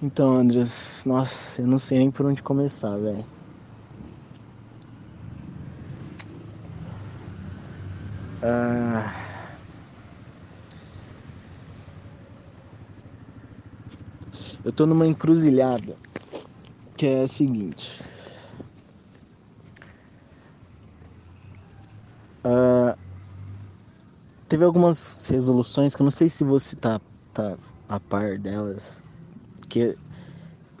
Então, Andres, nossa, eu não sei nem por onde começar, velho. Ah... Eu tô numa encruzilhada que é a seguinte. Uh, teve algumas resoluções que eu não sei se você tá, tá a par delas, que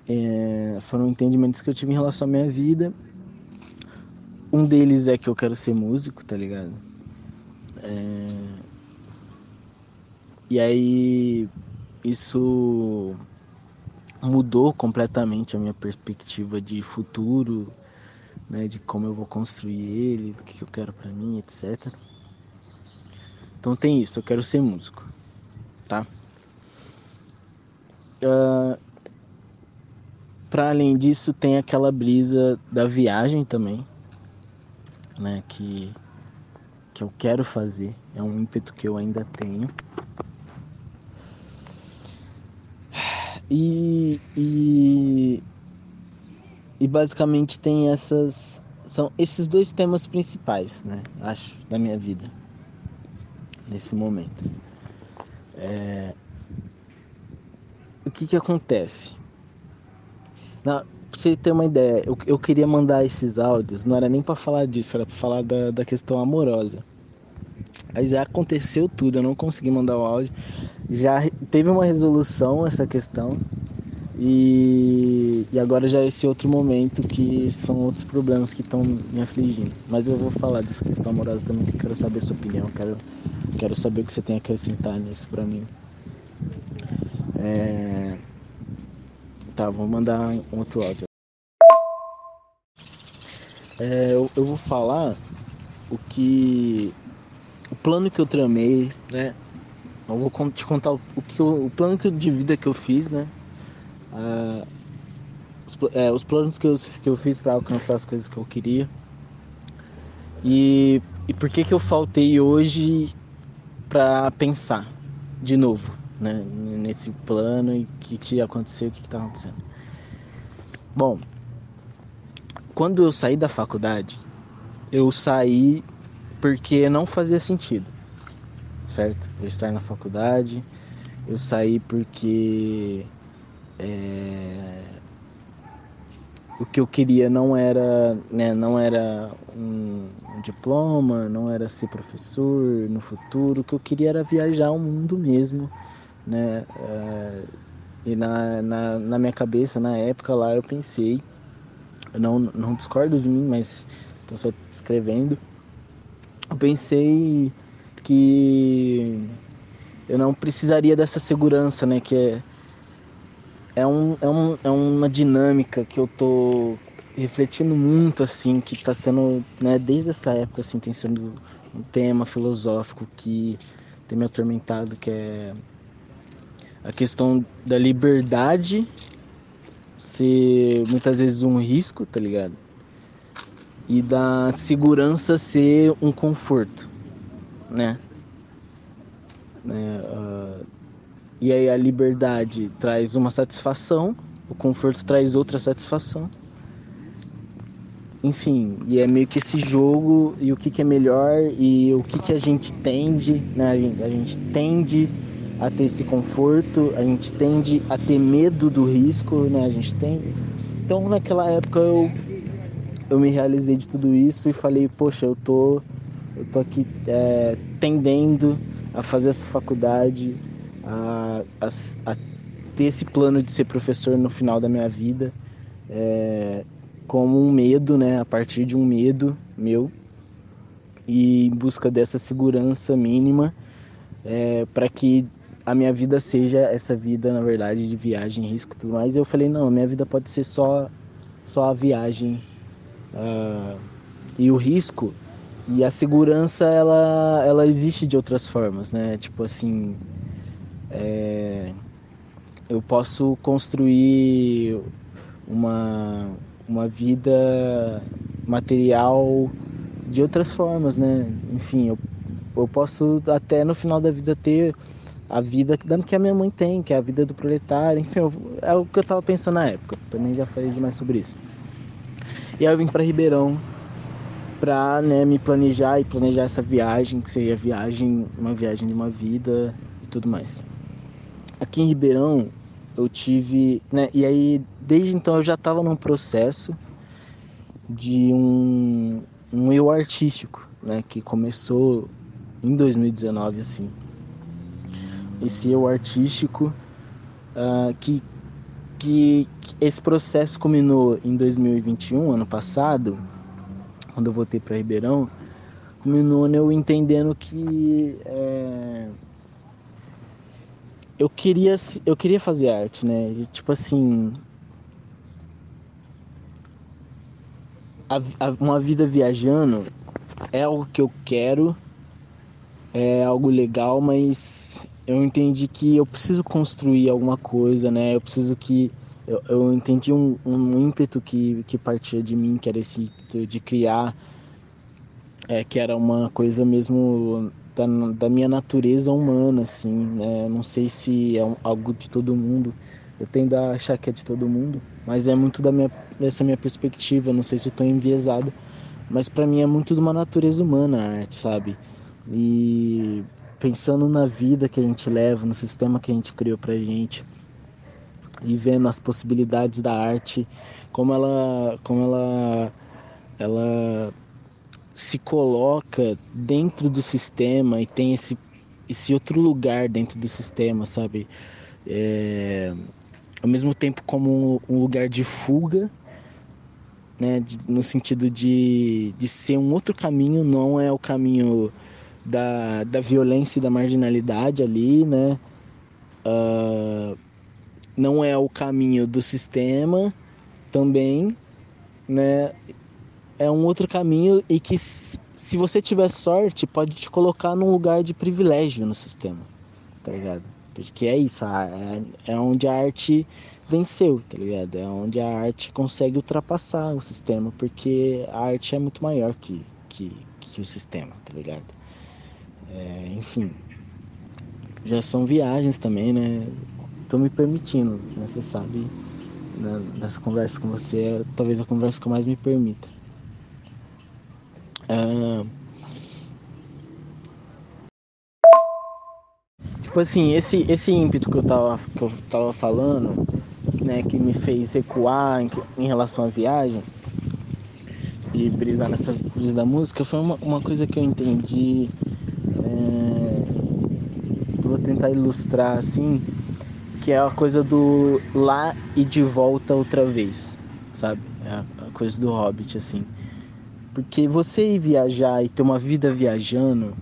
é, foram entendimentos que eu tive em relação à minha vida. Um deles é que eu quero ser músico, tá ligado? É... E aí isso mudou completamente a minha perspectiva de futuro, né, de como eu vou construir ele, do que eu quero para mim, etc. Então tem isso, eu quero ser músico, tá? Uh, para além disso, tem aquela brisa da viagem também, né? Que, que eu quero fazer, é um ímpeto que eu ainda tenho. E, e, e basicamente tem essas. São esses dois temas principais, né? Acho, da minha vida. Nesse momento. É, o que que acontece? Na, pra você ter uma ideia, eu, eu queria mandar esses áudios, não era nem para falar disso, era para falar da, da questão amorosa. Aí já aconteceu tudo, eu não consegui mandar o áudio. Já teve uma resolução essa questão. E, e agora já é esse outro momento que são outros problemas que estão me afligindo. Mas eu vou falar dessa questão amorosa também, que quero saber sua opinião, quero, quero saber o que você tem a acrescentar nisso pra mim. É... Tá, vou mandar outro áudio. É, eu, eu vou falar o que. O plano que eu tramei, né? Eu vou te contar o, que eu, o plano de vida que eu fiz, né? Uh, os, é, os, planos que eu, que eu fiz para alcançar as coisas que eu queria. E, e por que que eu faltei hoje para pensar de novo? Né, nesse plano e o que, que aconteceu, o que está acontecendo. Bom, quando eu saí da faculdade, eu saí porque não fazia sentido, certo? Eu estar na faculdade, eu saí porque é, o que eu queria não era, né, não era um, um, diploma, não era ser professor no futuro, o que eu queria era viajar o mundo mesmo né? É, e na, na, na, minha cabeça, na época lá, eu pensei, eu não, não discordo de mim, mas estou só escrevendo, eu pensei que eu não precisaria dessa segurança, né? Que é, é, um, é, um, é uma dinâmica que eu tô refletindo muito, assim, que está sendo, né, desde essa época, assim, tem sendo um tema filosófico que tem me atormentado, que é a questão da liberdade ser muitas vezes um risco, tá ligado? E da segurança ser um conforto, né? né? Uh, e aí a liberdade traz uma satisfação, o conforto traz outra satisfação. Enfim, e é meio que esse jogo e o que, que é melhor e o que, que a gente tende, né? A gente, a gente tende a ter esse conforto, a gente tende a ter medo do risco, né? A gente tende. Então naquela época eu eu me realizei de tudo isso e falei, poxa, eu tô eu tô aqui é, tendendo a fazer essa faculdade, a, a, a, ter esse plano de ser professor no final da minha vida, é, como um medo, né? A partir de um medo meu e em busca dessa segurança mínima é, para que a minha vida seja essa vida, na verdade, de viagem, risco e tudo mais. Eu falei, não, minha vida pode ser só, só a viagem uh, e o risco. E a segurança, ela, ela existe de outras formas, né? Tipo assim, é, eu posso construir uma, uma vida material de outras formas, né? Enfim, eu, eu posso até no final da vida ter a vida que a minha mãe tem, que é a vida do proletário, enfim, é o que eu estava pensando na época. Também já falei demais sobre isso. E aí eu vim para Ribeirão para né, me planejar e planejar essa viagem, que seria viagem, uma viagem de uma vida e tudo mais. Aqui em Ribeirão eu tive, né, e aí desde então eu já estava num processo de um, um eu artístico, né, que começou em 2019 assim. Esse eu artístico uh, que, que esse processo culminou em 2021, ano passado, quando eu voltei para Ribeirão, culminou eu entendendo que é, eu queria eu queria fazer arte, né? E, tipo assim, a, a, uma vida viajando é algo que eu quero, é algo legal, mas eu entendi que eu preciso construir alguma coisa, né? Eu preciso que eu, eu entendi um, um ímpeto que, que partia de mim, que era esse ímpeto de criar, é, que era uma coisa mesmo da, da minha natureza humana, assim, né? Não sei se é algo de todo mundo, eu tendo a achar que é de todo mundo, mas é muito da minha, dessa minha perspectiva, não sei se eu estou enviesado, mas para mim é muito de uma natureza humana a arte, sabe? E pensando na vida que a gente leva, no sistema que a gente criou pra gente, e vendo as possibilidades da arte, como ela, como ela, ela se coloca dentro do sistema e tem esse, esse outro lugar dentro do sistema, sabe? É, ao mesmo tempo como um, lugar de fuga, né? De, no sentido de, de ser um outro caminho, não é o caminho da, da violência e da marginalidade ali, né? Uh, não é o caminho do sistema também, né? É um outro caminho e que se você tiver sorte pode te colocar num lugar de privilégio no sistema, tá ligado? Porque é isso, é, é onde a arte venceu, tá ligado? É onde a arte consegue ultrapassar o sistema, porque a arte é muito maior que, que, que o sistema, tá ligado? É, enfim, já são viagens também, né? tô me permitindo, né? Você sabe, né? nessa conversa com você, é talvez a conversa que mais me permita. Ah, tipo assim, esse, esse ímpeto que eu, tava, que eu tava falando, né, que me fez recuar em, em relação à viagem e brisar nessa brisa da música, foi uma, uma coisa que eu entendi. Tentar ilustrar assim que é a coisa do lá e de volta outra vez, sabe? É a coisa do Hobbit, assim. Porque você ir viajar e ter uma vida viajando,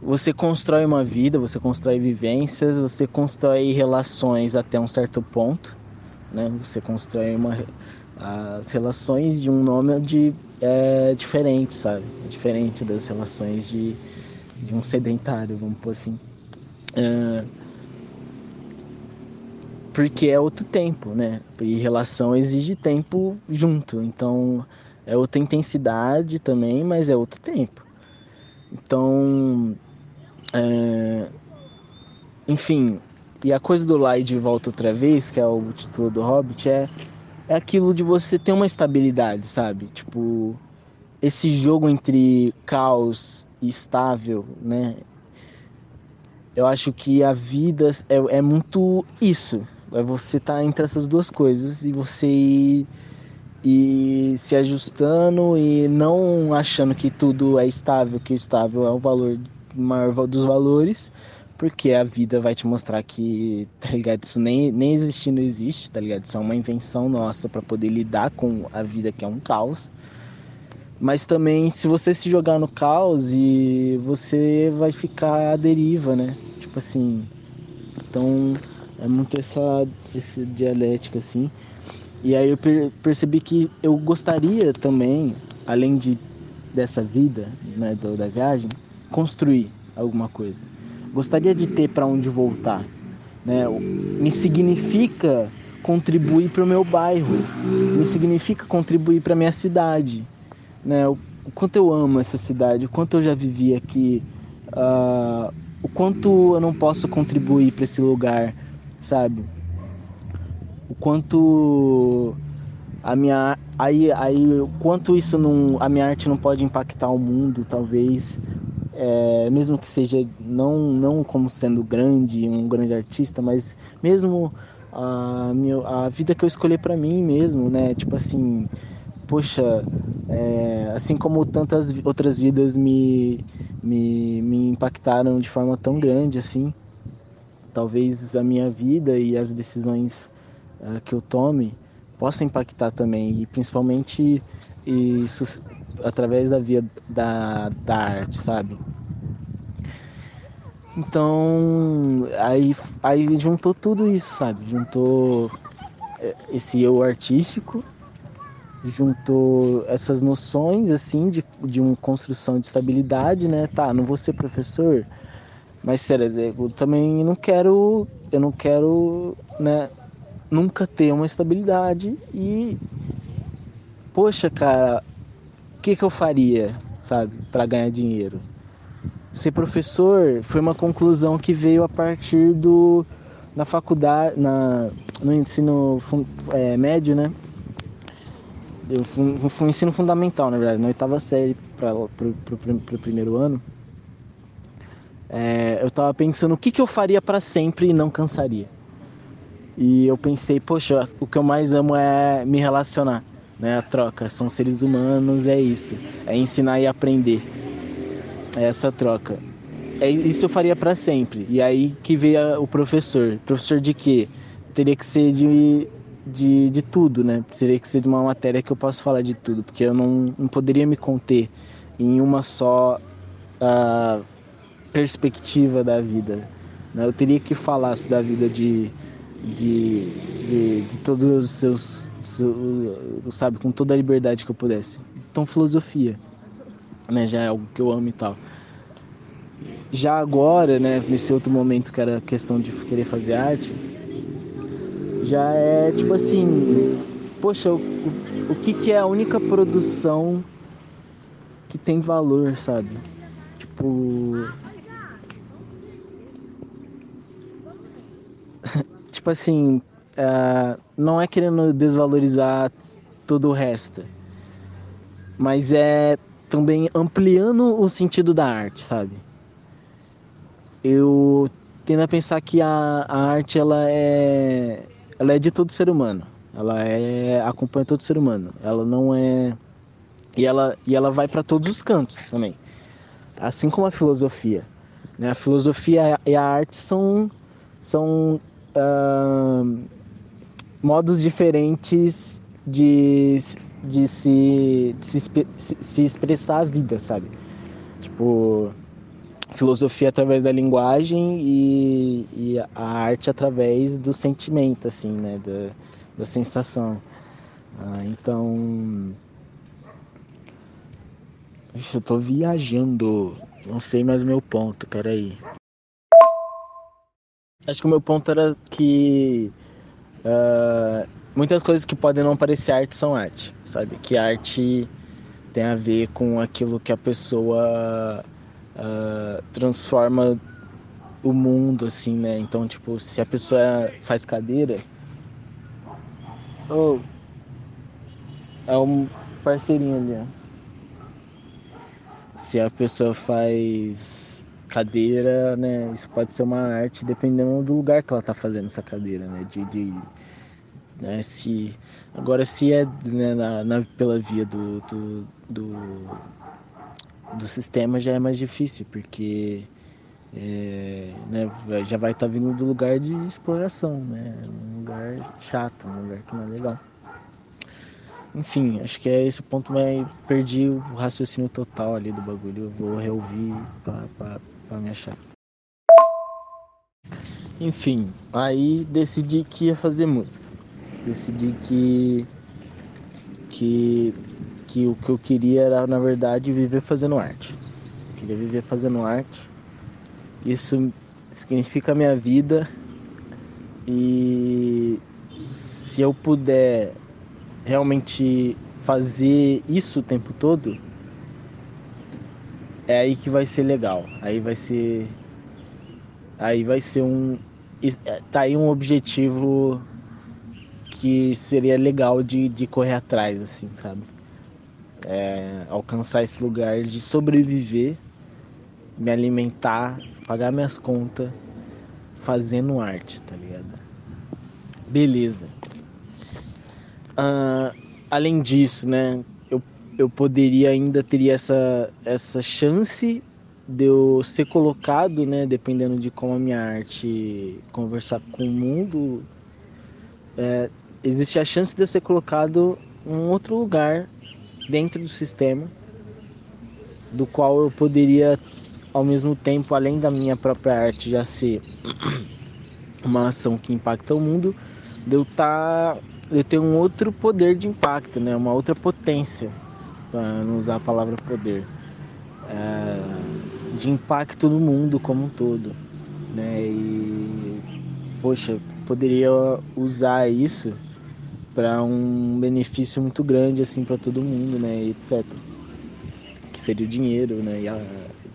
você constrói uma vida, você constrói vivências, você constrói relações até um certo ponto, né? Você constrói uma, as relações de um nômade é diferente, sabe? É diferente das relações de, de um sedentário, vamos pôr assim. É, porque é outro tempo, né? E relação exige tempo junto, então é outra intensidade também, mas é outro tempo. Então, é... enfim, e a coisa do lá de volta outra vez, que é o título do Hobbit, é, é aquilo de você ter uma estabilidade, sabe? Tipo, esse jogo entre caos estável, né? Eu acho que a vida é, é muito isso, é você estar tá entre essas duas coisas e você ir, ir se ajustando e não achando que tudo é estável, que o estável é o valor maior dos valores, porque a vida vai te mostrar que, tá ligado? Isso nem, nem existir não existe, tá ligado? Isso é uma invenção nossa para poder lidar com a vida que é um caos. Mas também, se você se jogar no caos, e você vai ficar à deriva, né? Tipo assim. Então, é muito essa, essa dialética assim. E aí eu per percebi que eu gostaria também, além de dessa vida, né, do, da viagem, construir alguma coisa. Gostaria de ter para onde voltar, né? Me significa contribuir para o meu bairro, me significa contribuir para minha cidade, né? O, quanto eu amo essa cidade, o quanto eu já vivi aqui, uh, o quanto eu não posso contribuir para esse lugar, sabe? O quanto a minha aí aí o quanto isso não a minha arte não pode impactar o mundo, talvez. É, mesmo que seja não não como sendo grande, um grande artista, mas mesmo a, a vida que eu escolhi para mim mesmo, né? Tipo assim, poxa, é, assim como tantas outras vidas me, me, me impactaram de forma tão grande assim, talvez a minha vida e as decisões uh, que eu tome possam impactar também, e principalmente isso através da via da, da arte, sabe? Então, aí, aí juntou tudo isso, sabe? Juntou é, esse eu artístico, juntou essas noções, assim, de, de uma construção de estabilidade, né? Tá, não vou ser professor, mas sério, eu também não quero, eu não quero, né, nunca ter uma estabilidade e, poxa, cara, o que que eu faria, sabe, para ganhar dinheiro? ser professor foi uma conclusão que veio a partir do na faculdade, na, no ensino é, médio, né? Eu fui, fui um ensino fundamental, na verdade, na oitava série para o primeiro ano. É, eu tava pensando o que, que eu faria para sempre e não cansaria. E eu pensei, poxa, o que eu mais amo é me relacionar, né? A troca, são seres humanos, é isso, é ensinar e aprender essa troca. É, isso eu faria para sempre. E aí que veio o professor. Professor de quê? Teria que ser de, de, de tudo, né? Teria que ser de uma matéria que eu posso falar de tudo, porque eu não, não poderia me conter em uma só uh, perspectiva da vida. Né? Eu teria que falar da vida de, de, de, de todos os seus, sabe, com toda a liberdade que eu pudesse. Então, filosofia, né? Já é algo que eu amo e tal. Já agora, né, nesse outro momento que era questão de querer fazer arte, já é tipo assim, poxa, o, o, que, que é a única produção que tem valor, sabe? Tipo. tipo assim, uh, não é querendo desvalorizar todo o resto, mas é também ampliando o sentido da arte, sabe? eu tendo a pensar que a, a arte ela é ela é de todo ser humano. Ela é acompanha todo ser humano. Ela não é e ela e ela vai para todos os cantos também. Assim como a filosofia né? a filosofia e a arte são são uh, modos diferentes de, de, se, de se, se expressar a vida sabe? Tipo filosofia através da linguagem e, e, a arte através do sentimento, assim, né, da, da sensação. Ah, então, Ixi, eu tô viajando, não sei mais meu ponto, peraí. Acho que o meu ponto era que uh, muitas coisas que podem não parecer arte são arte, sabe? Que arte tem a ver com aquilo que a pessoa uh, transforma o mundo, assim, né? Então, tipo, se a pessoa faz cadeira. Oh, é um parceirinho ali, ó. Se a pessoa faz cadeira, né? Isso pode ser uma arte dependendo do lugar que ela tá fazendo essa cadeira, né? De, de né? Se agora se é né, na, na, pela via do, do, do do sistema já é mais difícil, porque é, né, já vai estar tá vindo do lugar de exploração, né? Um lugar chato, um lugar que não é legal. Enfim, acho que é esse o ponto, mas perdi o raciocínio total ali do bagulho. Eu vou reouvir para me achar. Enfim, aí decidi que ia fazer música. Decidi que que que o que eu queria era, na verdade, viver fazendo arte. Eu queria viver fazendo arte. Isso significa a minha vida. E se eu puder realmente fazer isso o tempo todo, é aí que vai ser legal. Aí vai ser aí vai ser um. É, tá aí um objetivo que seria legal de, de correr atrás, assim, sabe? É, alcançar esse lugar de sobreviver, me alimentar, pagar minhas contas fazendo arte, tá ligado? Beleza. Uh, além disso, né? Eu, eu poderia ainda teria essa, essa chance de eu ser colocado, né? Dependendo de como a minha arte conversar com o mundo, é, existe a chance de eu ser colocado em outro lugar dentro do sistema, do qual eu poderia, ao mesmo tempo, além da minha própria arte já ser uma ação que impacta o mundo, eu tá, eu ter um outro poder de impacto, né? Uma outra potência, para não usar a palavra poder, é, de impacto no mundo como um todo, né? E poxa, poderia usar isso para um benefício muito grande assim para todo mundo, né? E etc. Que seria o dinheiro, né? E a,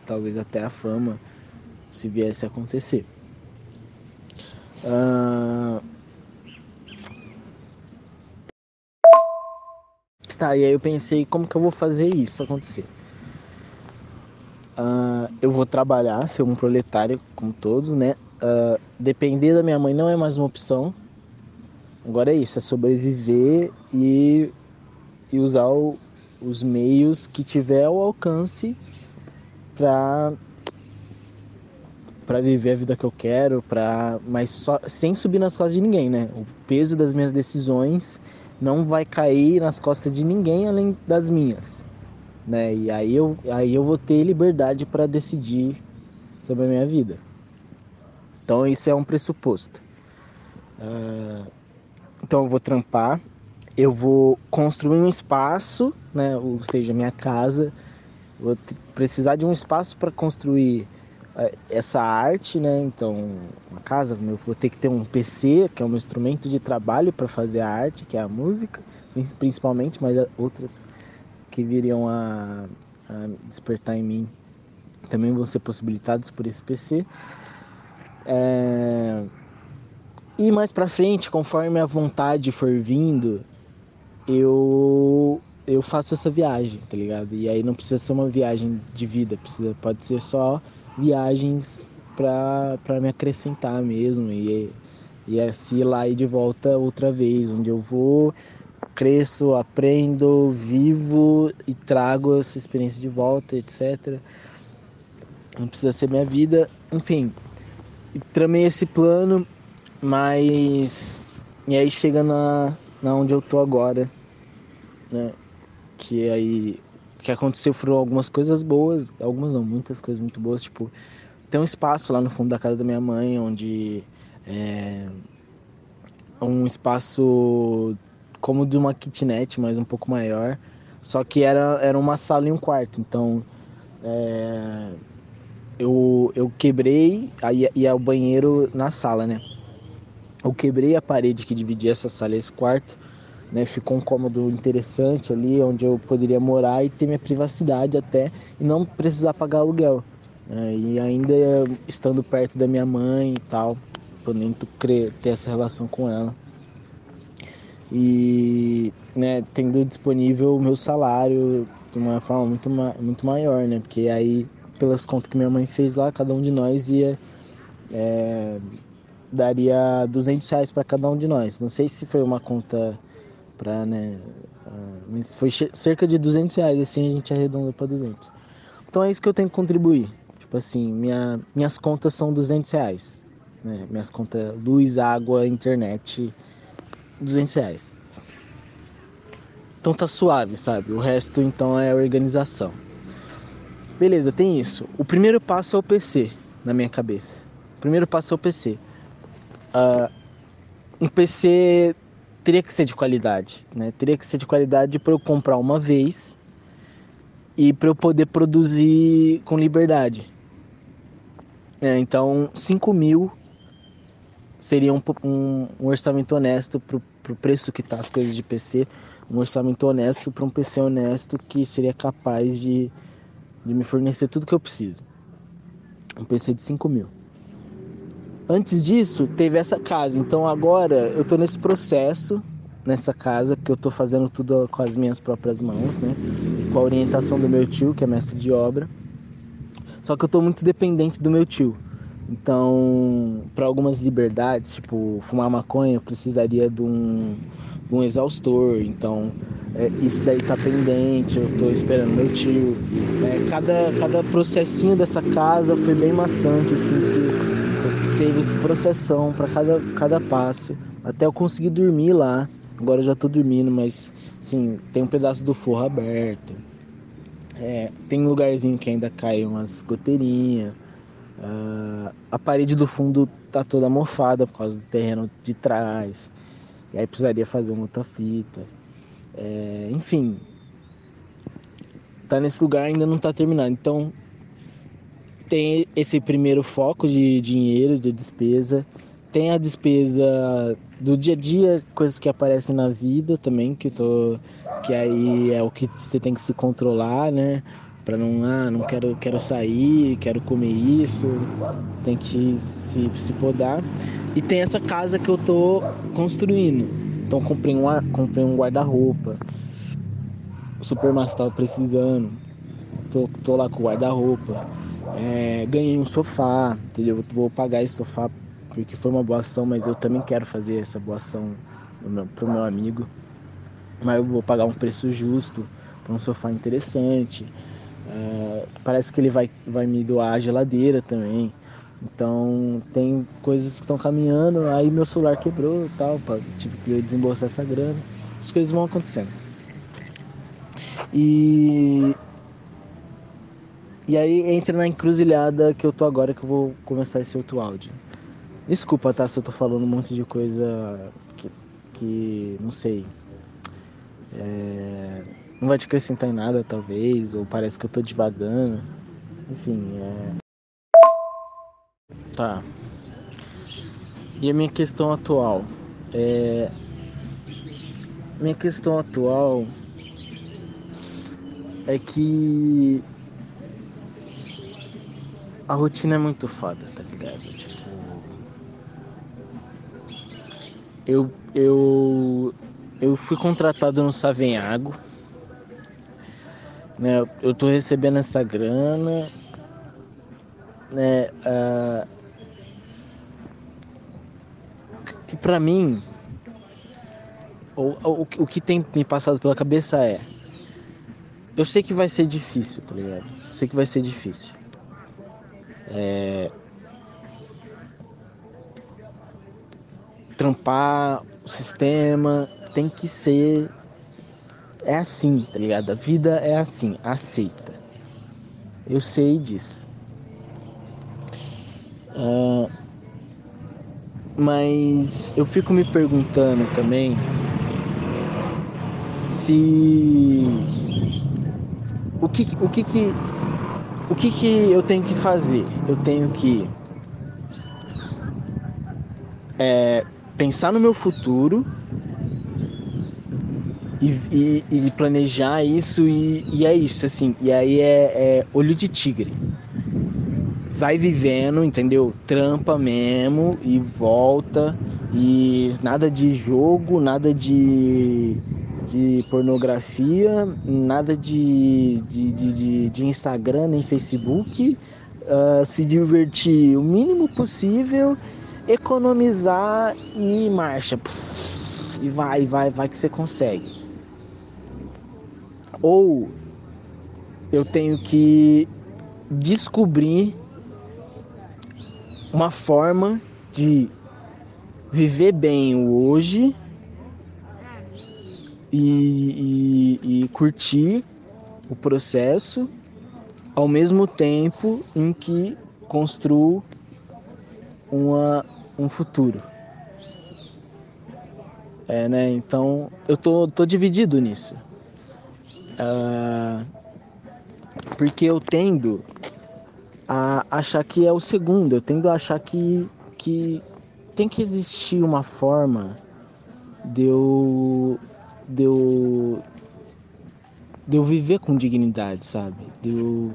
talvez até a fama, se viesse a acontecer. Uh, Tá, e aí eu pensei, como que eu vou fazer isso acontecer? Uh, eu vou trabalhar, ser um proletário, como todos, né? Uh, depender da minha mãe não é mais uma opção. Agora é isso, é sobreviver e, e usar o, os meios que tiver ao alcance para para viver a vida que eu quero, para mas só sem subir nas costas de ninguém, né? O peso das minhas decisões não vai cair nas costas de ninguém além das minhas, né? E aí eu, aí eu vou ter liberdade para decidir sobre a minha vida. Então isso é um pressuposto. Uh, então eu vou trampar, eu vou construir um espaço, né? Ou seja, minha casa. Vou precisar de um espaço para construir é, essa arte, né? Então, uma casa, eu vou ter que ter um PC, que é um instrumento de trabalho para fazer a arte, que é a música, principalmente, mas outras que viriam a, a despertar em mim também vão ser possibilitados por esse PC. É... E mais para frente, conforme a vontade for vindo, eu eu faço essa viagem, tá ligado? E aí não precisa ser uma viagem de vida, precisa pode ser só viagens para me acrescentar mesmo e, e assim ir lá e de volta outra vez, onde eu vou, cresço, aprendo, vivo e trago essa experiência de volta, etc. Não precisa ser minha vida, enfim. Tramei esse plano, mas e aí chega na, na onde eu tô agora, né? Que aí que aconteceu foram algumas coisas boas, algumas não, muitas coisas muito boas, tipo, tem um espaço lá no fundo da casa da minha mãe onde é um espaço como de uma kitnet, mas um pouco maior, só que era, era uma sala e um quarto, então é, eu, eu quebrei, aí ia o banheiro na sala, né? Eu quebrei a parede que dividia essa sala e esse quarto né? Ficou um cômodo interessante ali, onde eu poderia morar e ter minha privacidade até e não precisar pagar aluguel. Né? E ainda estando perto da minha mãe e tal, podendo ter essa relação com ela. E né, tendo disponível o meu salário de uma forma muito, muito maior, né? Porque aí, pelas contas que minha mãe fez lá, cada um de nós ia. É, daria 200 reais para cada um de nós. Não sei se foi uma conta para né, uh, mas foi cerca de 200 reais, assim a gente arredondou para 200. Então é isso que eu tenho que contribuir. Tipo assim, minha, minhas contas são 200 reais. Né? Minhas contas luz, água, internet, 200 reais. Então tá suave, sabe? O resto então é organização. Beleza, tem isso. O primeiro passo é o PC na minha cabeça. O primeiro passo é o PC. Uh, um PC teria que ser de qualidade, né? Teria que ser de qualidade para eu comprar uma vez e para eu poder produzir com liberdade. É, então, 5 mil seria um, um, um orçamento honesto para o preço que tá as coisas de PC, um orçamento honesto para um PC honesto que seria capaz de, de me fornecer tudo que eu preciso. Um PC de 5 mil. Antes disso, teve essa casa. Então agora eu tô nesse processo nessa casa, porque eu tô fazendo tudo com as minhas próprias mãos, né? E com a orientação do meu tio, que é mestre de obra. Só que eu tô muito dependente do meu tio. Então, para algumas liberdades, tipo fumar maconha, eu precisaria de um, de um exaustor. Então, é, isso daí tá pendente, eu tô esperando meu tio. É, cada, cada processinho dessa casa foi bem maçante, assim, que teve esse processão para cada, cada passo. Até eu conseguir dormir lá. Agora eu já tô dormindo, mas sim, tem um pedaço do forro aberto. É, tem um lugarzinho que ainda cai umas goteirinhas. Uh, a parede do fundo tá toda mofada por causa do terreno de trás. E aí precisaria fazer uma outra fita. É, enfim, tá nesse lugar ainda não tá terminado. Então tem esse primeiro foco de dinheiro, de despesa. Tem a despesa do dia a dia, coisas que aparecem na vida também, que tô que aí é o que você tem que se controlar, né? Para não, ah, não quero, quero sair, quero comer isso, tem que se, se podar. E tem essa casa que eu tô construindo. Então comprei um, comprei um guarda-roupa. O Supermaster tava precisando. Tô, tô lá com o guarda-roupa. É, ganhei um sofá, entendeu? Vou pagar esse sofá porque foi uma boa ação, mas eu também quero fazer essa boa ação pro meu amigo. Mas eu vou pagar um preço justo para um sofá interessante. Uh, parece que ele vai, vai me doar a geladeira também. Então tem coisas que estão caminhando, aí meu celular quebrou e tal, pra, tive que desembolsar essa grana. As coisas vão acontecendo. E e aí entra na encruzilhada que eu tô agora que eu vou começar esse outro áudio. Desculpa, tá? Se eu tô falando um monte de coisa que, que não sei. É, não vai te acrescentar em nada, talvez, ou parece que eu tô devagando. Enfim, é. Tá. E a minha questão atual? É. Minha questão atual é que a rotina é muito foda, tá ligado? eu, eu, eu fui contratado no Savenhago. Né, eu tô recebendo essa grana. Né, uh, que pra mim, o, o, o que tem me passado pela cabeça é. Eu sei que vai ser difícil, tá ligado? Eu sei que vai ser difícil. É, trampar o sistema, tem que ser. É assim, tá ligado? A vida é assim, aceita. Eu sei disso. Uh, mas eu fico me perguntando também se o que o que, que o que, que eu tenho que fazer? Eu tenho que é, pensar no meu futuro e, e, e planejar isso e, e, é isso, assim. E aí é, é, olho de tigre. Vai vivendo, entendeu? Trampa mesmo e volta. E nada de jogo, nada de, de pornografia, nada de, de, de, de Instagram nem Facebook. Uh, se divertir o mínimo possível economizar e marcha. E vai, vai, vai que você consegue. Ou eu tenho que descobrir uma forma de viver bem o hoje e, e, e curtir o processo ao mesmo tempo em que construo uma, um futuro. É, né? Então eu tô, tô dividido nisso. Uh, porque eu tendo a achar que é o segundo, eu tendo a achar que, que tem que existir uma forma de eu, de eu, de eu viver com dignidade, sabe? De eu,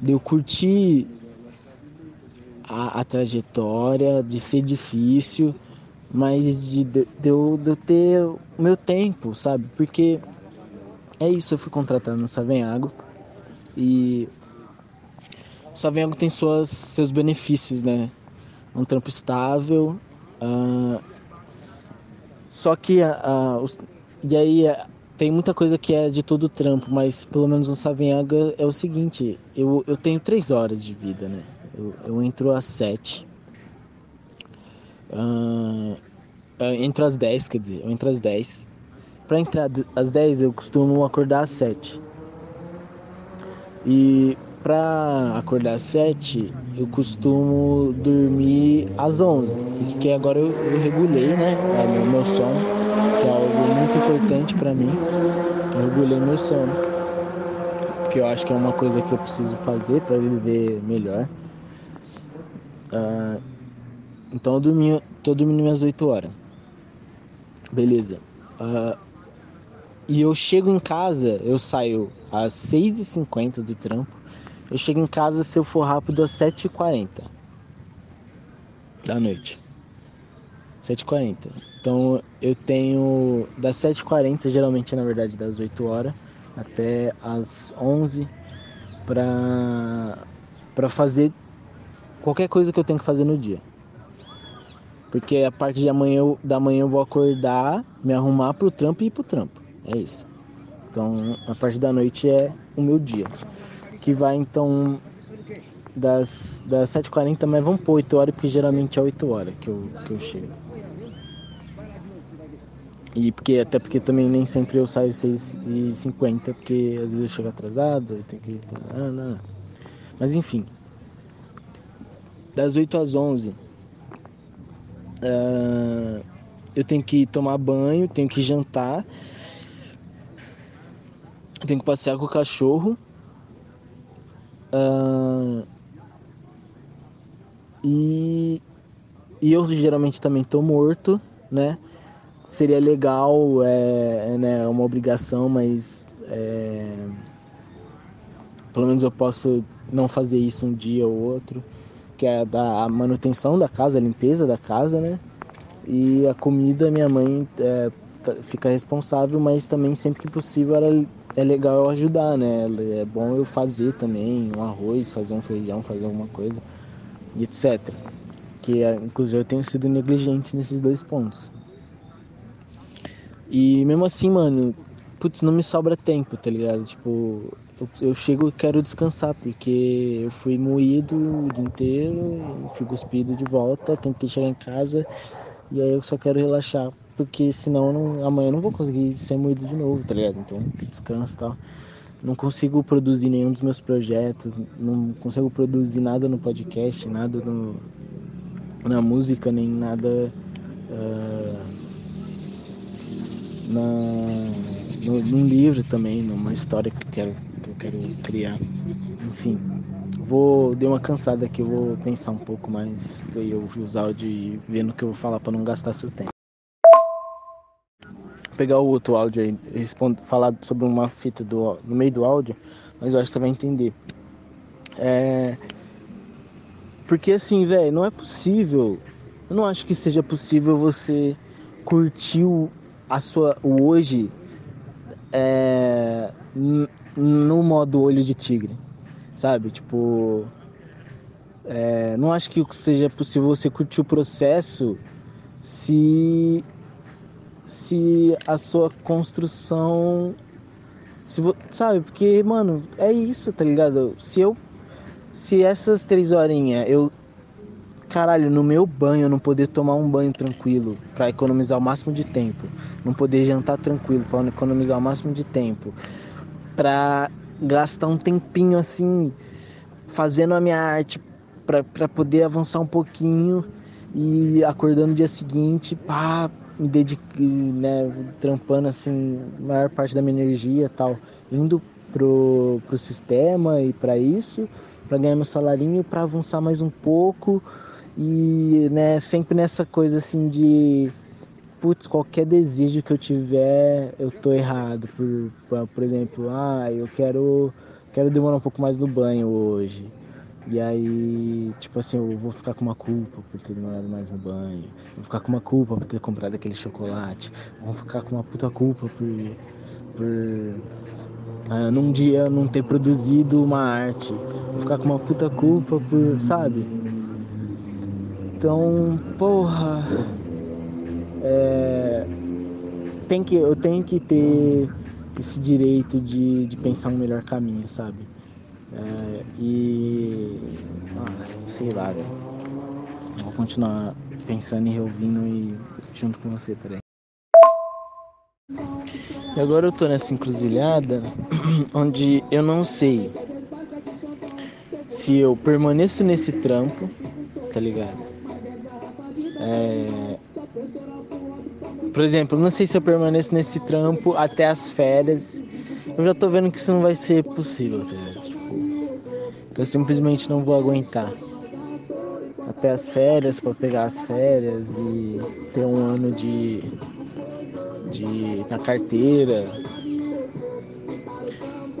de eu curtir a, a trajetória, de ser difícil, mas de, de, eu, de eu ter o meu tempo, sabe? Porque é isso, eu fui contratado no Savenhago e o Savenhago tem suas, seus benefícios, né? Um trampo estável, uh, só que uh, os, e aí tem muita coisa que é de todo trampo, mas pelo menos no Savenhaga é o seguinte, eu, eu tenho três horas de vida, né? Eu, eu entro às sete. Uh, entro às dez, quer dizer, eu entro às dez. Pra entrar às dez eu costumo acordar às sete. E pra acordar às sete eu costumo dormir às onze. Isso porque agora eu, eu regulei, né? É meu, meu sono, que é algo muito importante para mim. Eu regulei meu sono. Porque eu acho que é uma coisa que eu preciso fazer para viver melhor. Uh, então eu dormi, tô dormindo minhas 8 horas. Beleza. Uh, e eu chego em casa, eu saio às 6h50 do trampo. Eu chego em casa, se eu for rápido, às 7h40 da noite. 7h40. Então eu tenho das 7h40, geralmente na verdade das 8 horas, até as 11 para para fazer qualquer coisa que eu tenho que fazer no dia. Porque a parte de amanhã eu, da manhã eu vou acordar, me arrumar pro trampo e ir pro trampo. É isso. Então a parte da noite é o meu dia. Que vai então das, das 7h40, mas vamos por 8 horas, porque geralmente é 8 horas que eu, que eu chego. E porque, até porque também nem sempre eu saio 6h50, porque às vezes eu chego atrasado, eu tenho que. Ah, não. Mas enfim, das 8 às 11, uh, ah, eu tenho que tomar banho, tenho que jantar, tenho que passear com o cachorro. E, e eu geralmente também tô morto, né? Seria legal, é, é né, uma obrigação, mas é, pelo menos eu posso não fazer isso um dia ou outro que é da manutenção da casa, a limpeza da casa, né? E a comida minha mãe é, tá, fica responsável, mas também sempre que possível era, é legal eu ajudar, né? É bom eu fazer também um arroz, fazer um feijão, fazer alguma coisa e etc. Que é, inclusive eu tenho sido negligente nesses dois pontos. E mesmo assim, mano, putz, não me sobra tempo, tá ligado? Tipo, eu, eu chego e quero descansar, porque eu fui moído o dia inteiro, fui cuspido de volta, tentei chegar em casa e aí eu só quero relaxar, porque senão não, amanhã eu não vou conseguir ser moído de novo, tá ligado? Então, descanso e tal. Não consigo produzir nenhum dos meus projetos, não consigo produzir nada no podcast, nada no, na música, nem nada uh, na, no, num livro também, numa história que eu quero que eu quero criar. Enfim, vou dar uma cansada aqui, eu vou pensar um pouco mais, eu ouvir os áudios e ver no que eu vou falar para não gastar seu tempo. Pegar o outro áudio aí, respondo, falar sobre uma fita do, no meio do áudio, mas eu acho que você vai entender. É... Porque assim, velho, não é possível. Eu não acho que seja possível você curtir o, a sua, o hoje é, no modo olho de tigre, sabe? Tipo, é, não acho que seja possível você curtir o processo se se a sua construção se sabe porque mano é isso tá ligado? Se eu se essas três horinhas eu caralho no meu banho eu não poder tomar um banho tranquilo para economizar o máximo de tempo não poder jantar tranquilo para economizar o máximo de tempo para gastar um tempinho assim fazendo a minha arte para poder avançar um pouquinho e acordando no dia seguinte, pá, me dediquei, né, trampando assim, a maior parte da minha energia tal, indo pro, pro sistema e para isso, para ganhar meu salarinho, para avançar mais um pouco e, né, sempre nessa coisa assim de putz, qualquer desejo que eu tiver, eu tô errado. Por, por exemplo, ah, eu quero, quero demorar um pouco mais no banho hoje. E aí, tipo assim, eu vou ficar com uma culpa por ter demorado mais no banho. Vou ficar com uma culpa por ter comprado aquele chocolate. Vou ficar com uma puta culpa por, por ah, num dia não ter produzido uma arte. Vou ficar com uma puta culpa por, sabe? Então, porra. É, tem que, eu tenho que ter esse direito de, de pensar um melhor caminho, sabe? É, e. Ah, sei lá, velho. Vou continuar pensando e reouvindo e junto com você, peraí. E agora eu tô nessa encruzilhada onde eu não sei se eu permaneço nesse trampo, tá ligado? É... Por exemplo, não sei se eu permaneço nesse trampo até as férias. Eu já tô vendo que isso não vai ser possível, tá ligado? Eu simplesmente não vou aguentar até as férias para pegar as férias e ter um ano de, de na carteira.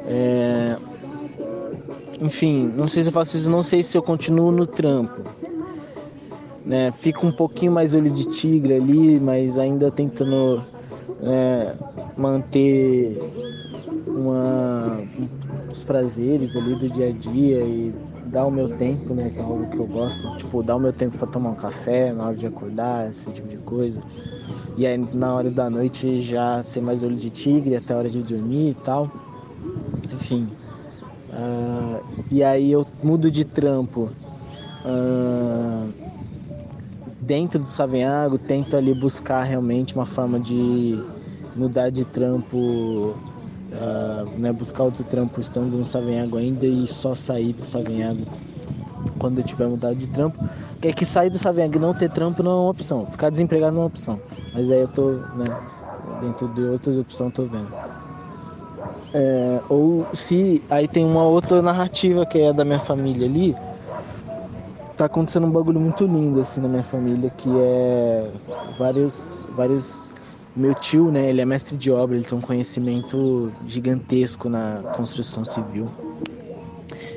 É, enfim, não sei se eu faço isso, não sei se eu continuo no trampo. Né? Fico um pouquinho mais olho de tigre ali, mas ainda tentando é, manter uma, prazeres ali do dia a dia e dar o meu tempo, né? Que é algo que eu gosto. Tipo, dar o meu tempo para tomar um café na hora de acordar, esse tipo de coisa. E aí na hora da noite já ser mais olho de tigre até a hora de dormir e tal. Enfim. Uh, e aí eu mudo de trampo. Uh, dentro do Savenhago, tento ali buscar realmente uma forma de mudar de trampo uh, né, buscar outro trampo estando no Savenhago ainda e só sair do Savenhago quando eu tiver mudado de trampo. Que é que sair do Savenhago e não ter trampo não é uma opção. Ficar desempregado não é uma opção. Mas aí eu tô, né, dentro de outras opções tô vendo. É, ou se aí tem uma outra narrativa que é a da minha família ali. Tá acontecendo um bagulho muito lindo assim na minha família, que é vários vários meu tio, né, ele é mestre de obra, ele tem um conhecimento gigantesco na construção civil.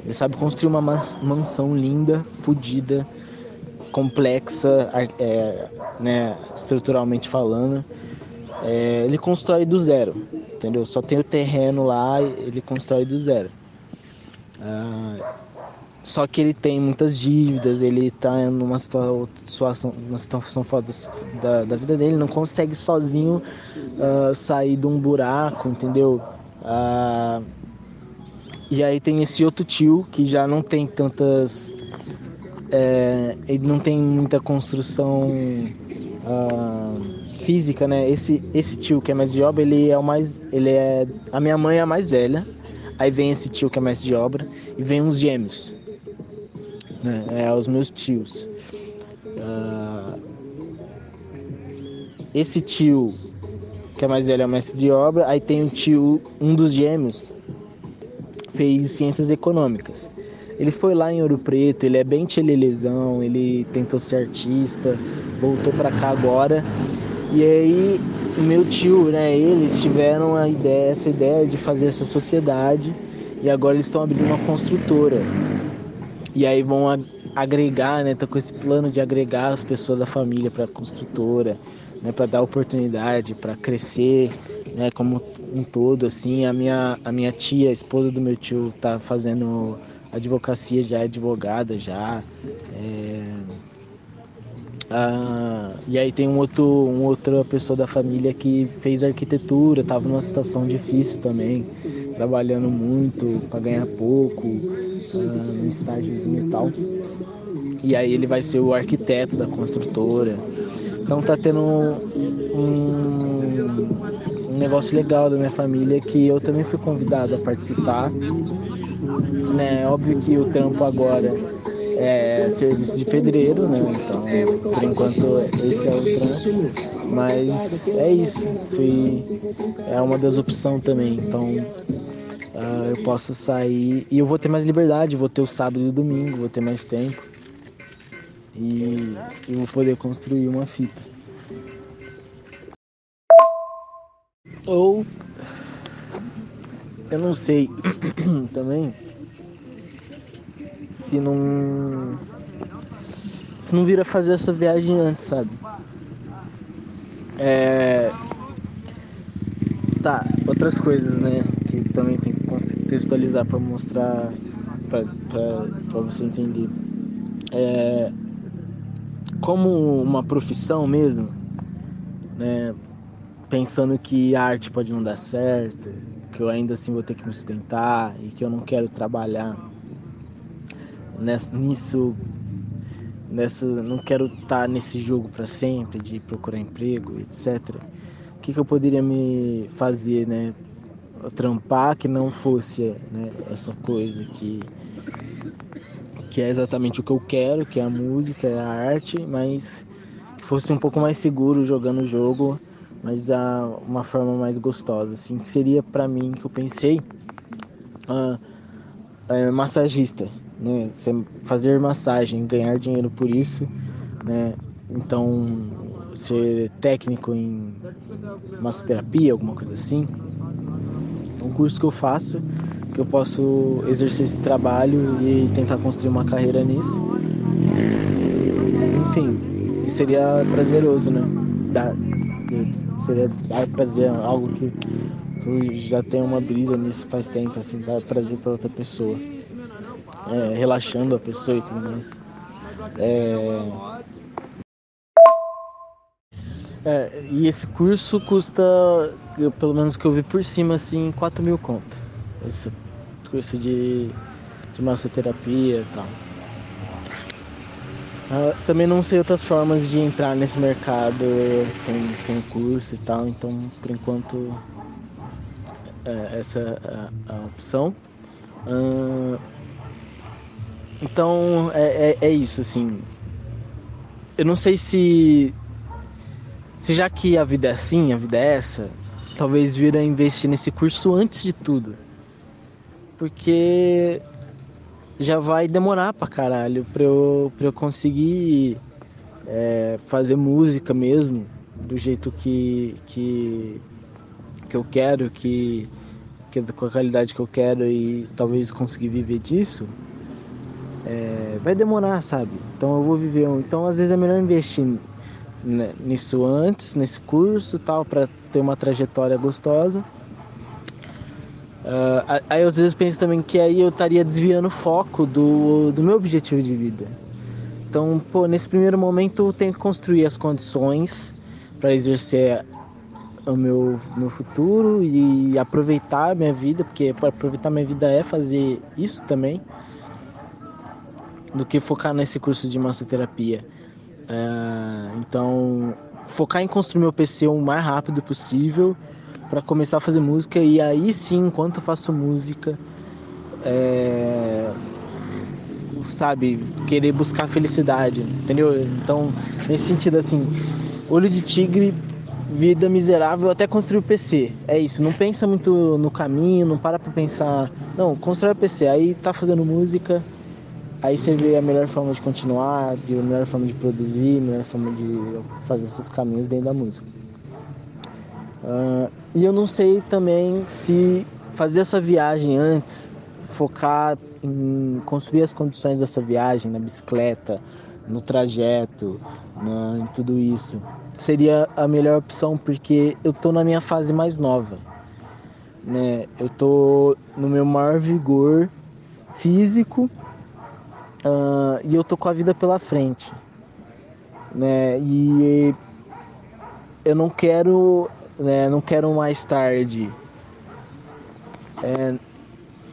Ele sabe construir uma mansão linda, fodida, complexa, é, né, estruturalmente falando. É, ele constrói do zero, entendeu? Só tem o terreno lá, ele constrói do zero. Ah, só que ele tem muitas dívidas, ele tá numa situação, uma situação foda da, da vida dele, não consegue sozinho uh, sair de um buraco, entendeu? Uh, e aí tem esse outro tio que já não tem tantas. É, ele não tem muita construção uh, física, né? Esse, esse tio que é mais de obra, ele é o mais. Ele é. A minha mãe é a mais velha. Aí vem esse tio que é mais de obra e vem uns gêmeos né? É, aos meus tios. Uh, esse tio, que é mais velho, é o mestre de obra. Aí tem o tio, um dos gêmeos, fez ciências econômicas. Ele foi lá em Ouro Preto, ele é bem tchelelezão, ele tentou ser artista, voltou para cá agora. E aí, meu tio, né, eles tiveram a ideia, essa ideia de fazer essa sociedade e agora eles estão abrindo uma construtora. E aí vão agregar, né? Tá com esse plano de agregar as pessoas da família para a construtora, né? Para dar oportunidade, para crescer, né? Como um todo, assim. A minha, a minha tia, a esposa do meu tio, tá fazendo advocacia, já é advogada, já. É... Ah, e aí tem um outro, um outra pessoa da família que fez arquitetura, estava numa situação difícil também, trabalhando muito para ganhar pouco, uh, no estágiozinho e tal. E aí ele vai ser o arquiteto da construtora. Então tá tendo um, um negócio legal da minha família que eu também fui convidado a participar. Né? Óbvio que o trampo agora é serviço de pedreiro, né? Então, por enquanto, esse é o trampo. Mas é isso. Fui, é uma das opções também. Então, Uh, eu posso sair e eu vou ter mais liberdade, vou ter o sábado e o domingo, vou ter mais tempo e eu vou poder construir uma fita. Ou eu não sei também se não. Se não vira fazer essa viagem antes, sabe? É. Tá, outras coisas, né? Que também tem que contextualizar para mostrar. para você entender. É, como uma profissão mesmo, né? Pensando que a arte pode não dar certo, que eu ainda assim vou ter que me sustentar e que eu não quero trabalhar nisso, nessa, não quero estar tá nesse jogo para sempre de procurar emprego, etc. O que, que eu poderia me fazer, né? Trampar que não fosse né, essa coisa que que é exatamente o que eu quero, que é a música, é a arte, mas que fosse um pouco mais seguro jogando o jogo, mas a uma forma mais gostosa, assim, que seria para mim que eu pensei uh, é, massagista, né? Fazer massagem, ganhar dinheiro por isso, né? Então ser técnico em massoterapia, alguma coisa assim. É um curso que eu faço que eu posso exercer esse trabalho e tentar construir uma carreira nisso. Enfim, seria prazeroso, né? Dar, seria dar prazer, algo que eu já tenho uma brisa nisso faz tempo, assim, dar prazer para outra pessoa. É, relaxando a pessoa e tudo mais. É... É, e esse curso custa, pelo menos que eu vi por cima, assim, 4 mil conto. Esse curso de, de massoterapia e tal. Uh, também não sei outras formas de entrar nesse mercado sem, sem curso e tal, então por enquanto é, essa é a, a opção. Uh, então é, é, é, isso, assim. Eu não sei se. Se já que a vida é assim, a vida é essa, talvez vira investir nesse curso antes de tudo porque já vai demorar pra caralho pra eu, pra eu conseguir é, fazer música mesmo, do jeito que, que, que eu quero, que, que com a qualidade que eu quero e talvez conseguir viver disso. É, vai demorar, sabe? Então eu vou viver. Então às vezes é melhor investir nisso antes, nesse curso tal, para ter uma trajetória gostosa Uh, aí às vezes penso também que aí eu estaria desviando o foco do, do meu objetivo de vida. Então, pô, nesse primeiro momento eu tenho que construir as condições para exercer o meu, meu futuro e aproveitar a minha vida, porque aproveitar minha vida é fazer isso também, do que focar nesse curso de massoterapia. Uh, então, focar em construir meu PC o mais rápido possível para começar a fazer música e aí sim, enquanto eu faço música, é, sabe, querer buscar felicidade, entendeu? Então, nesse sentido assim, olho de tigre, vida miserável até construir o PC. É isso, não pensa muito no caminho, não para pra pensar, não, constrói o PC, aí tá fazendo música, aí você vê a melhor forma de continuar, a melhor forma de produzir, a melhor forma de fazer seus caminhos dentro da música. Uh, e eu não sei também se fazer essa viagem antes, focar em construir as condições dessa viagem na bicicleta, no trajeto, na, em tudo isso, seria a melhor opção porque eu tô na minha fase mais nova, né? Eu tô no meu maior vigor físico uh, e eu tô com a vida pela frente, né? E eu não quero né? Não quero mais tarde. É,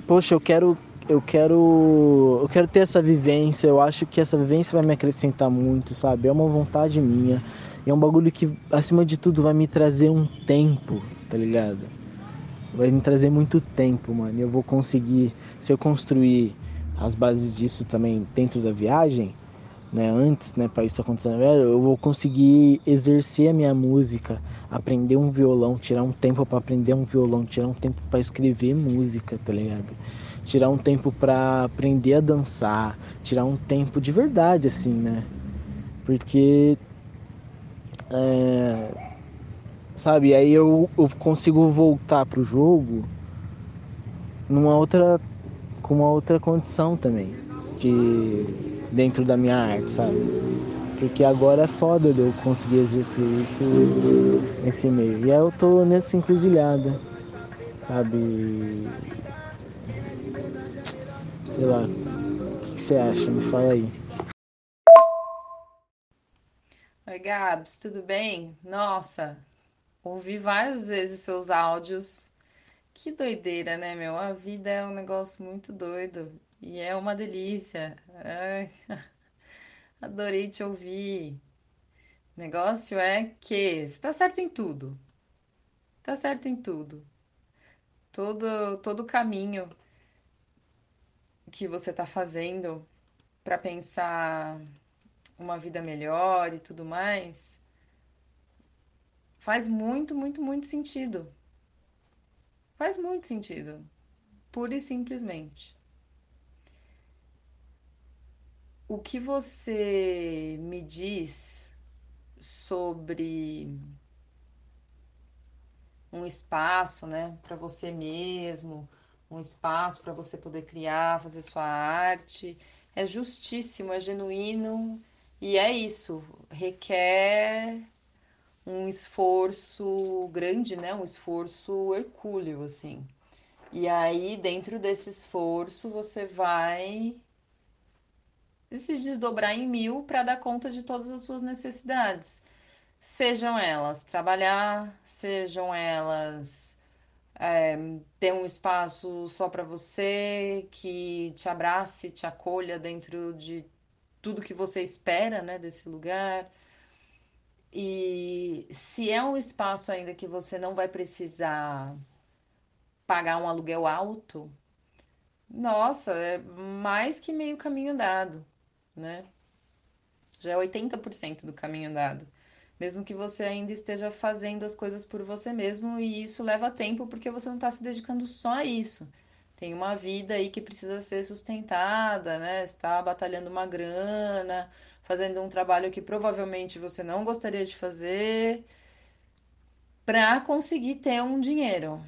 poxa, eu quero, eu quero, eu quero ter essa vivência. Eu acho que essa vivência vai me acrescentar muito, sabe? É uma vontade minha. É um bagulho que, acima de tudo, vai me trazer um tempo, tá ligado? Vai me trazer muito tempo, mano. Eu vou conseguir, se eu construir as bases disso também dentro da viagem, né, antes, né, para isso acontecer, eu vou conseguir exercer a minha música, aprender um violão, tirar um tempo para aprender um violão, tirar um tempo para escrever música, tá ligado? Tirar um tempo para aprender a dançar, tirar um tempo de verdade, assim, né? Porque, é, sabe, aí eu, eu consigo voltar pro jogo numa outra, com uma outra condição também de dentro da minha arte, sabe? Porque agora é foda de eu conseguir exercer isso nesse meio. E aí eu tô nessa encruzilhada, sabe? Sei lá. O que, que você acha? Me fala aí. Oi, Gabs, tudo bem? Nossa, ouvi várias vezes seus áudios. Que doideira, né, meu? A vida é um negócio muito doido e é uma delícia. Ai, adorei te ouvir. O negócio é que você tá certo em tudo. Tá certo em tudo. Todo todo caminho que você tá fazendo para pensar uma vida melhor e tudo mais, faz muito, muito, muito sentido. Faz muito sentido, pura e simplesmente. O que você me diz sobre um espaço, né, para você mesmo, um espaço para você poder criar, fazer sua arte, é justíssimo, é genuíno e é isso. Requer um esforço grande, né, um esforço hercúleo, assim. E aí, dentro desse esforço, você vai se desdobrar em mil para dar conta de todas as suas necessidades. Sejam elas trabalhar, sejam elas é, ter um espaço só para você, que te abrace, te acolha dentro de tudo que você espera, né, desse lugar. E se é um espaço ainda que você não vai precisar pagar um aluguel alto, nossa, é mais que meio caminho andado, né? Já é 80% do caminho andado. Mesmo que você ainda esteja fazendo as coisas por você mesmo, e isso leva tempo porque você não está se dedicando só a isso. Tem uma vida aí que precisa ser sustentada, né? Está batalhando uma grana, fazendo um trabalho que provavelmente você não gostaria de fazer, para conseguir ter um dinheiro.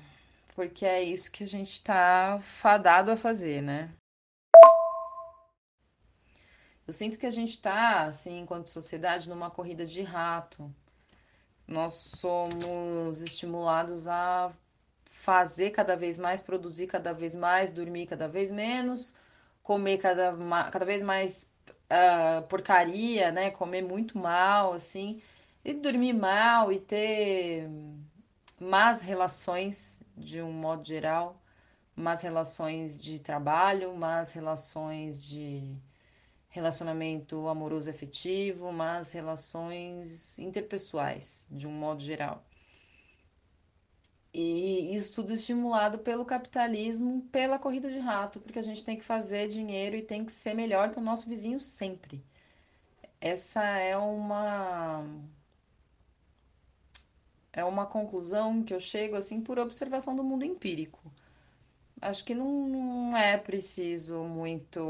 Porque é isso que a gente está fadado a fazer, né? Eu sinto que a gente está, assim, enquanto sociedade, numa corrida de rato. Nós somos estimulados a fazer cada vez mais, produzir cada vez mais, dormir cada vez menos, comer cada, cada vez mais uh, porcaria, né? Comer muito mal, assim, e dormir mal e ter más relações de um modo geral, más relações de trabalho, más relações de relacionamento amoroso afetivo, mas relações interpessoais, de um modo geral. E isso tudo estimulado pelo capitalismo, pela corrida de rato, porque a gente tem que fazer dinheiro e tem que ser melhor que o nosso vizinho sempre. Essa é uma é uma conclusão que eu chego assim por observação do mundo empírico. Acho que não, não é preciso muito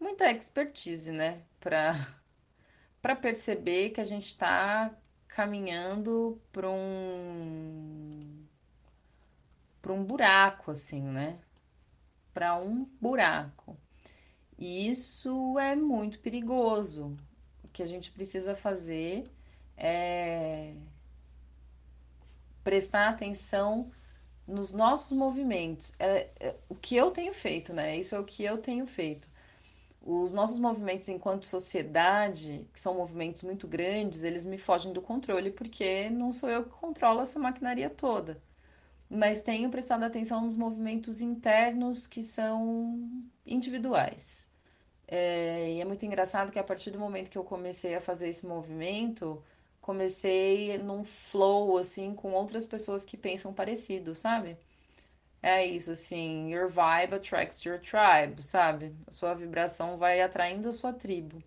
muita expertise, né, para para perceber que a gente está caminhando para um para um buraco assim, né? Para um buraco. E isso é muito perigoso. O que a gente precisa fazer é prestar atenção nos nossos movimentos. É, é, o que eu tenho feito, né? Isso é o que eu tenho feito os nossos movimentos enquanto sociedade, que são movimentos muito grandes, eles me fogem do controle porque não sou eu que controlo essa maquinaria toda. Mas tenho prestado atenção nos movimentos internos que são individuais. É, e é muito engraçado que a partir do momento que eu comecei a fazer esse movimento, comecei num flow assim com outras pessoas que pensam parecido, sabe? É isso, assim, your vibe attracts your tribe, sabe? A sua vibração vai atraindo a sua tribo.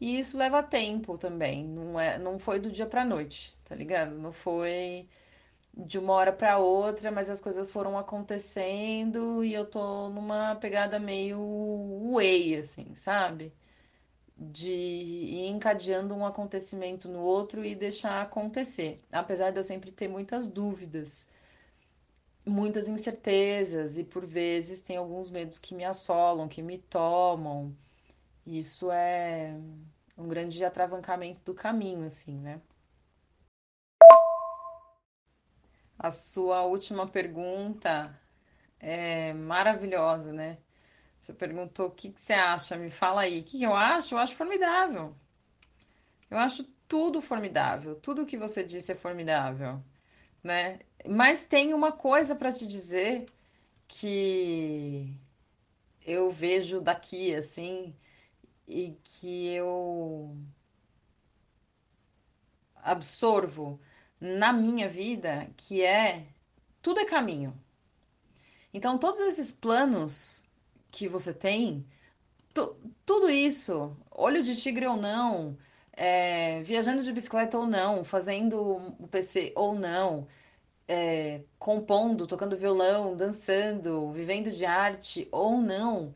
E isso leva tempo também, não é, não foi do dia pra noite, tá ligado? Não foi de uma hora para outra, mas as coisas foram acontecendo e eu tô numa pegada meio way, assim, sabe? De ir encadeando um acontecimento no outro e deixar acontecer. Apesar de eu sempre ter muitas dúvidas muitas incertezas e por vezes tem alguns medos que me assolam, que me tomam. Isso é um grande atravancamento do caminho, assim, né? A sua última pergunta é maravilhosa, né? Você perguntou o que, que você acha, me fala aí. O que, que eu acho? Eu acho formidável. Eu acho tudo formidável. Tudo que você disse é formidável, né? Mas tem uma coisa para te dizer que eu vejo daqui, assim, e que eu absorvo na minha vida, que é tudo é caminho. Então, todos esses planos que você tem, tu, tudo isso, olho de tigre ou não, é, viajando de bicicleta ou não, fazendo o PC ou não, é, compondo, tocando violão, dançando, vivendo de arte ou não,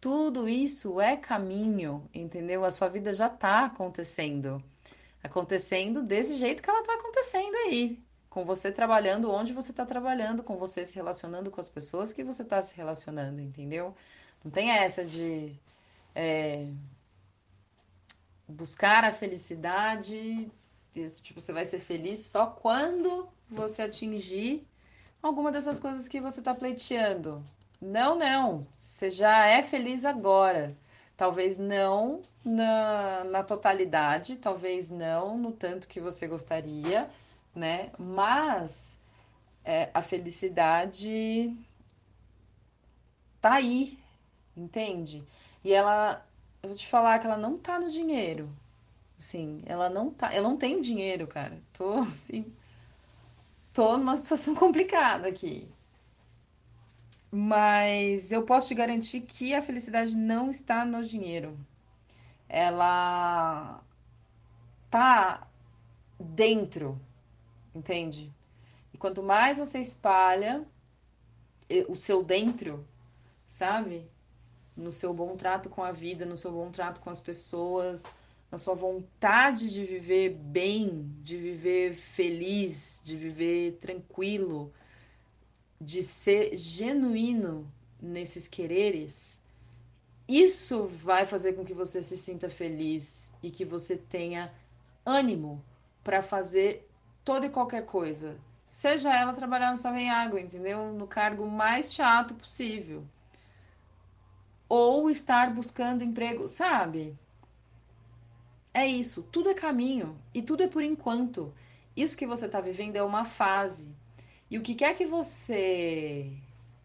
tudo isso é caminho, entendeu? A sua vida já está acontecendo. Acontecendo desse jeito que ela está acontecendo aí. Com você trabalhando onde você está trabalhando, com você se relacionando com as pessoas que você está se relacionando, entendeu? Não tem essa de é, buscar a felicidade, tipo, você vai ser feliz só quando você atingir alguma dessas coisas que você está pleiteando. Não, não. Você já é feliz agora. Talvez não na, na totalidade, talvez não no tanto que você gostaria, né? Mas é, a felicidade tá aí, entende? E ela, eu vou te falar que ela não tá no dinheiro. Sim, ela não tá. Eu não tenho dinheiro, cara. Tô assim. Tô numa situação complicada aqui. Mas eu posso te garantir que a felicidade não está no dinheiro. Ela tá dentro, entende? E quanto mais você espalha o seu dentro, sabe? No seu bom trato com a vida, no seu bom trato com as pessoas, na sua vontade de viver bem, de viver feliz, de viver tranquilo, de ser genuíno nesses quereres, isso vai fazer com que você se sinta feliz e que você tenha ânimo para fazer toda e qualquer coisa. Seja ela trabalhar no Água, entendeu? No cargo mais chato possível. Ou estar buscando emprego, sabe? É isso, tudo é caminho e tudo é por enquanto. Isso que você está vivendo é uma fase. E o que quer que você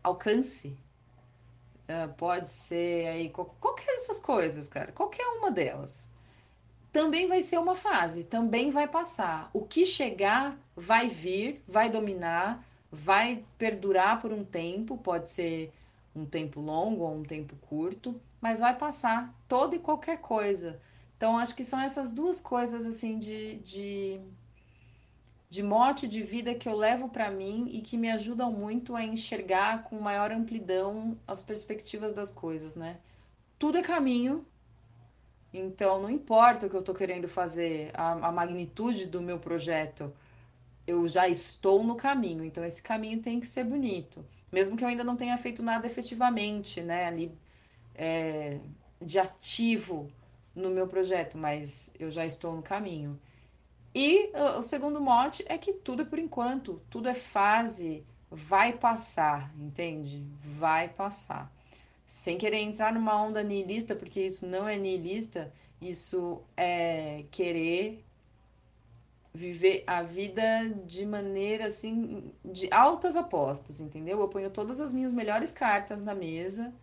alcance, uh, pode ser aí qualquer dessas coisas, cara, qualquer uma delas. Também vai ser uma fase, também vai passar. O que chegar vai vir, vai dominar, vai perdurar por um tempo, pode ser um tempo longo ou um tempo curto, mas vai passar toda e qualquer coisa. Então, acho que são essas duas coisas, assim, de, de, de mote de vida que eu levo para mim e que me ajudam muito a enxergar com maior amplidão as perspectivas das coisas, né? Tudo é caminho, então não importa o que eu tô querendo fazer, a, a magnitude do meu projeto, eu já estou no caminho, então esse caminho tem que ser bonito. Mesmo que eu ainda não tenha feito nada efetivamente, né, ali, é, de ativo no meu projeto, mas eu já estou no caminho. E o segundo mote é que tudo é por enquanto, tudo é fase, vai passar, entende? Vai passar. Sem querer entrar numa onda niilista, porque isso não é niilista, isso é querer viver a vida de maneira assim, de altas apostas, entendeu? Eu ponho todas as minhas melhores cartas na mesa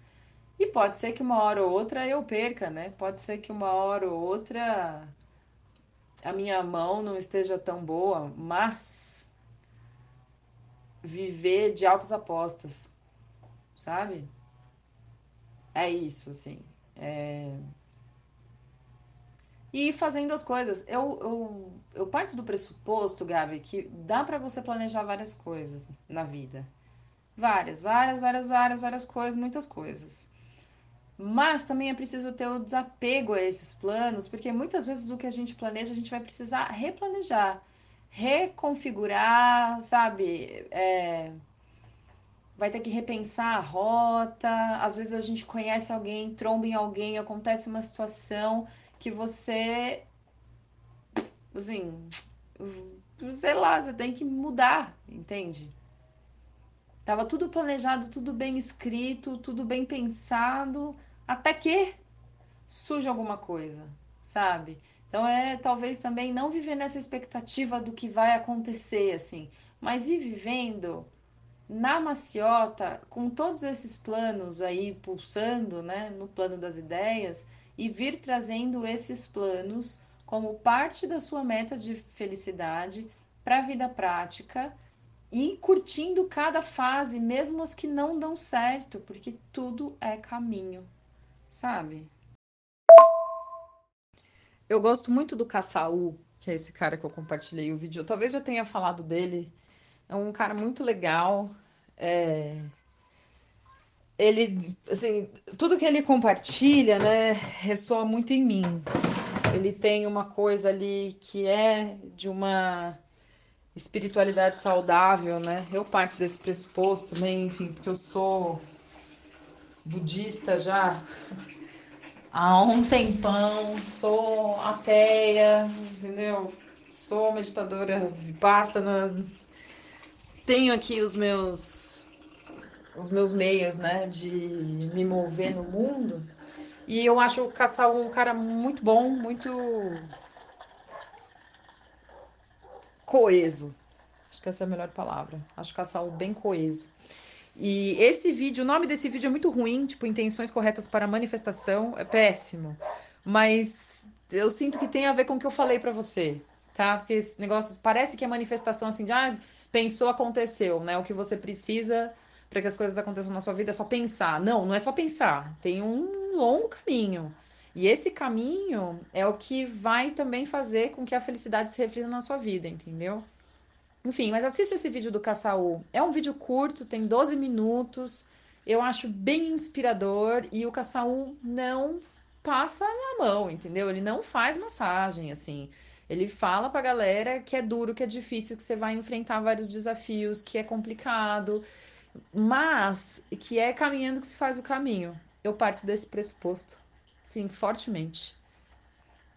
e pode ser que uma hora ou outra eu perca, né? Pode ser que uma hora ou outra a minha mão não esteja tão boa, mas viver de altas apostas, sabe? É isso, assim. É... E fazendo as coisas. Eu, eu, eu parto do pressuposto, Gabi, que dá para você planejar várias coisas na vida. Várias, várias, várias, várias, várias coisas, muitas coisas. Mas também é preciso ter o desapego a esses planos, porque muitas vezes o que a gente planeja, a gente vai precisar replanejar, reconfigurar, sabe? É, vai ter que repensar a rota. Às vezes a gente conhece alguém, tromba em alguém, acontece uma situação que você. Assim. Sei lá, você tem que mudar, entende? Tava tudo planejado, tudo bem escrito, tudo bem pensado, até que surge alguma coisa, sabe? Então é talvez também não viver nessa expectativa do que vai acontecer, assim, mas ir vivendo na maciota, com todos esses planos aí pulsando, né, no plano das ideias, e vir trazendo esses planos como parte da sua meta de felicidade para a vida prática e curtindo cada fase, mesmo as que não dão certo, porque tudo é caminho, sabe? Eu gosto muito do Kassaú, que é esse cara que eu compartilhei o vídeo. Eu talvez já tenha falado dele. É um cara muito legal. É... Ele, assim, tudo que ele compartilha, né, ressoa muito em mim. Ele tem uma coisa ali que é de uma espiritualidade saudável, né? Eu parto desse pressuposto também, enfim, porque eu sou budista já há um tempão, sou ateia, entendeu? Sou meditadora vipassana, tenho aqui os meus os meus meios, né, de me mover no mundo. E eu acho o Caçal um cara muito bom, muito coeso. Acho que essa é a melhor palavra. Acho Caçal bem coeso. E esse vídeo, o nome desse vídeo é muito ruim, tipo, intenções corretas para manifestação, é péssimo. Mas eu sinto que tem a ver com o que eu falei para você, tá? Porque esse negócio parece que é manifestação assim de, ah, pensou, aconteceu, né? O que você precisa para que as coisas aconteçam na sua vida é só pensar. Não, não é só pensar. Tem um longo caminho. E esse caminho é o que vai também fazer com que a felicidade se reflita na sua vida, entendeu? Enfim, mas assiste esse vídeo do Caçaú. É um vídeo curto, tem 12 minutos. Eu acho bem inspirador e o Caçaú não passa na mão, entendeu? Ele não faz massagem, assim. Ele fala pra galera que é duro, que é difícil, que você vai enfrentar vários desafios, que é complicado, mas que é caminhando que se faz o caminho. Eu parto desse pressuposto, sim, fortemente.